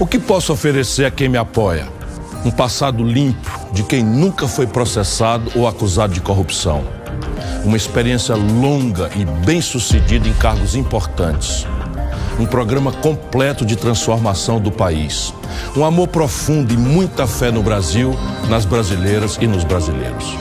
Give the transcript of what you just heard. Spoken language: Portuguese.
O que posso oferecer a quem me apoia? Um passado limpo de quem nunca foi processado ou acusado de corrupção. Uma experiência longa e bem-sucedida em cargos importantes. Um programa completo de transformação do país. Um amor profundo e muita fé no Brasil, nas brasileiras e nos brasileiros.